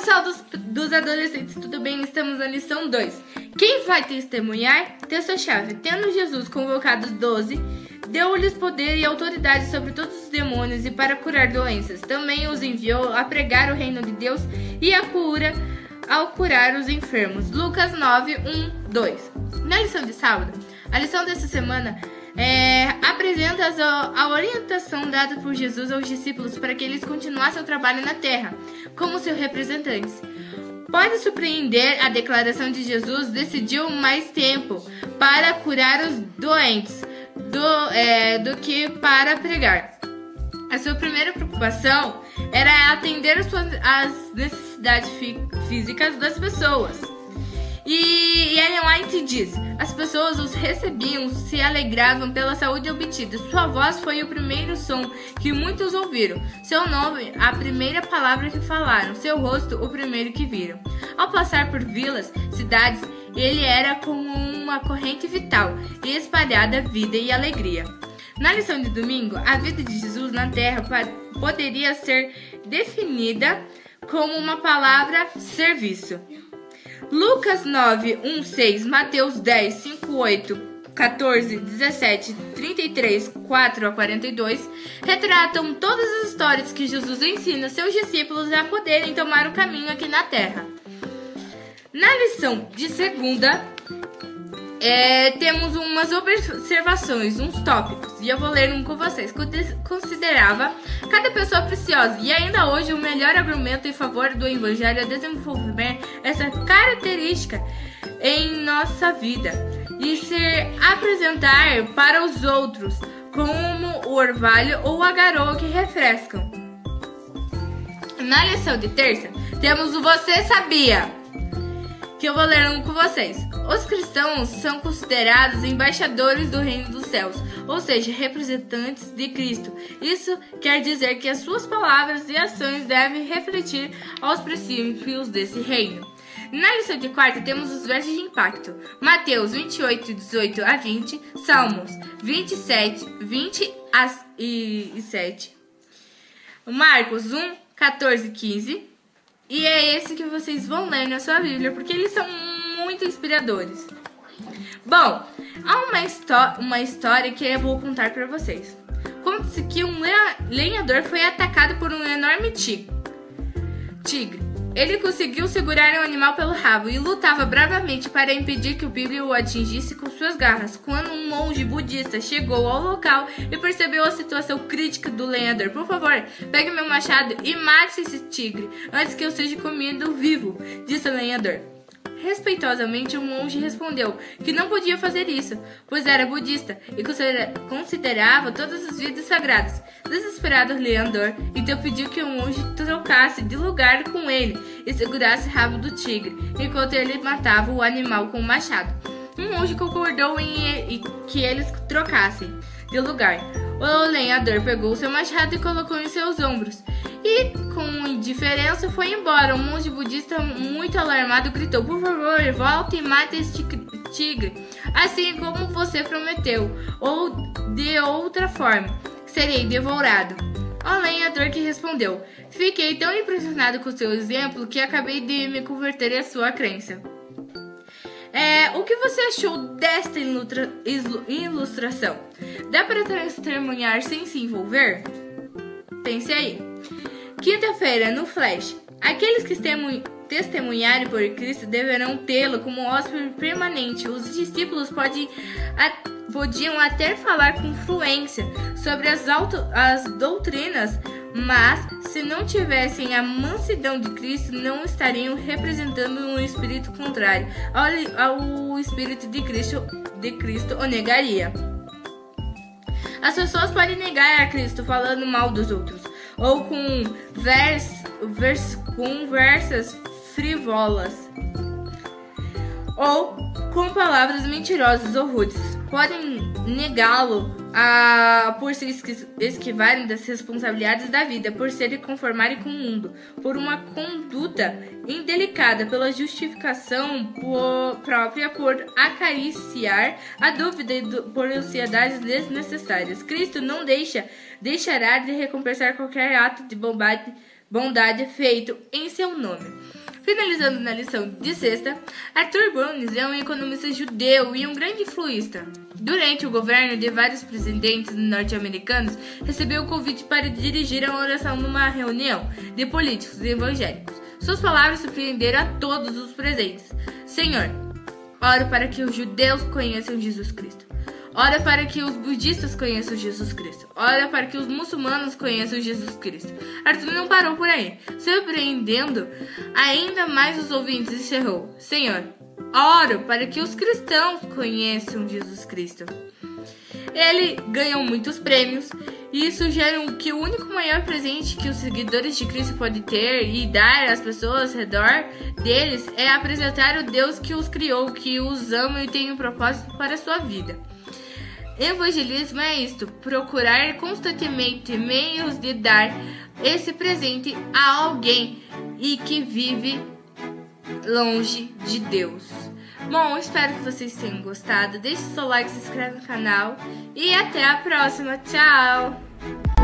pessoal dos, dos adolescentes, tudo bem? Estamos na lição 2. Quem vai testemunhar? Texto-chave. Tendo Jesus convocado os doze, deu-lhes poder e autoridade sobre todos os demônios e para curar doenças. Também os enviou a pregar o reino de Deus e a cura ao curar os enfermos. Lucas 9, 1, 2. Na lição de sábado, a lição dessa semana é, apresenta a orientação dada por Jesus aos discípulos para que eles continuassem o trabalho na terra, como seus representantes. Pode surpreender a declaração de Jesus decidiu mais tempo para curar os doentes do, é, do que para pregar. A sua primeira preocupação era atender as necessidades físicas das pessoas. E, Ellen White diz: as pessoas os recebiam, se alegravam pela saúde obtida. Sua voz foi o primeiro som que muitos ouviram. Seu nome, a primeira palavra que falaram. Seu rosto, o primeiro que viram. Ao passar por vilas, cidades, ele era como uma corrente vital e espalhada vida e alegria. Na lição de domingo, a vida de Jesus na terra poderia ser definida como uma palavra serviço. Lucas 9, 1, 6, Mateus 10, 5, 8, 14, 17, 33, 4 a 42 retratam todas as histórias que Jesus ensina seus discípulos a poderem tomar o caminho aqui na Terra. Na lição de segunda, é, temos umas observações, uns tópicos, e eu vou ler um com vocês. Considerava cada pessoa preciosa, e ainda hoje o melhor argumento em favor do Evangelho é desenvolver essa característica em nossa vida e se apresentar para os outros como o orvalho ou a garoa que refrescam. Na lição de terça, temos o Você Sabia? que eu vou ler um com vocês. Os cristãos são considerados embaixadores do reino dos céus, ou seja, representantes de Cristo. Isso quer dizer que as suas palavras e ações devem refletir aos princípios desse reino. Na lição de quarta temos os versos de impacto. Mateus 28, 18 a 20, Salmos 27, 20 e 7. Marcos 1, 14, 15. E é esse que vocês vão ler na sua Bíblia, porque eles são muito inspiradores. Bom, há uma, uma história que eu vou contar para vocês. Conta-se que um lenhador foi atacado por um enorme tigre. Ele conseguiu segurar o animal pelo rabo e lutava bravamente para impedir que o bicho o atingisse com suas garras. Quando um monge budista chegou ao local e percebeu a situação crítica do lenhador, por favor, pegue meu machado e mate esse tigre antes que eu seja comido vivo, disse o lenhador. Respeitosamente, o monge respondeu que não podia fazer isso, pois era budista e considerava todas as vidas sagradas. Desesperado, Leandor então pediu que o monge trocasse de lugar com ele e segurasse o rabo do tigre, enquanto ele matava o animal com o machado. O monge concordou em que eles trocassem de lugar. O lenhador pegou seu machado e colocou em seus ombros. E, com indiferença, foi embora. O monge budista, muito alarmado, gritou: Por favor, volte e mate este tigre, assim como você prometeu, ou de outra forma, serei devorado. O lenhador que respondeu: Fiquei tão impressionado com seu exemplo que acabei de me converter à sua crença. É, o que você achou desta ilustração? Dá para testemunhar sem se envolver? Pense aí. Quinta-feira, no Flash. Aqueles que testemunharem por Cristo deverão tê-lo como hóspede permanente. Os discípulos pode, a, podiam até falar com fluência sobre as, auto, as doutrinas mas, se não tivessem a mansidão de Cristo, não estariam representando um espírito contrário ao, ao espírito de Cristo, de Cristo o negaria. As pessoas podem negar a Cristo falando mal dos outros, ou com vers, vers, conversas frivolas, ou com palavras mentirosas ou rudes. Podem negá-lo a, por se esquivarem das responsabilidades da vida, por se conformarem com o mundo, por uma conduta indelicada, pela justificação por, própria, por acariciar a dúvida e do, por ansiedades desnecessárias. Cristo não deixa, deixará de recompensar qualquer ato de bondade bondade feito em seu nome. Finalizando na lição de sexta, Arthur Burns é um economista judeu e um grande influísta. Durante o governo de vários presidentes norte-americanos, recebeu o convite para dirigir a oração numa reunião de políticos evangélicos. Suas palavras surpreenderam a todos os presentes. Senhor, oro para que os judeus conheçam Jesus Cristo. Ora para que os budistas conheçam Jesus Cristo. Ora para que os muçulmanos conheçam Jesus Cristo. Arthur não parou por aí. Surpreendendo ainda mais os ouvintes, encerrou: Senhor, oro para que os cristãos conheçam Jesus Cristo. Ele ganhou muitos prêmios e sugere que o único maior presente que os seguidores de Cristo podem ter e dar às pessoas ao redor deles é apresentar o Deus que os criou, que os ama e tem um propósito para a sua vida. Evangelismo é isto: procurar constantemente meios de dar esse presente a alguém e que vive longe de Deus. Bom, espero que vocês tenham gostado. Deixe seu like, se inscreve no canal e até a próxima. Tchau!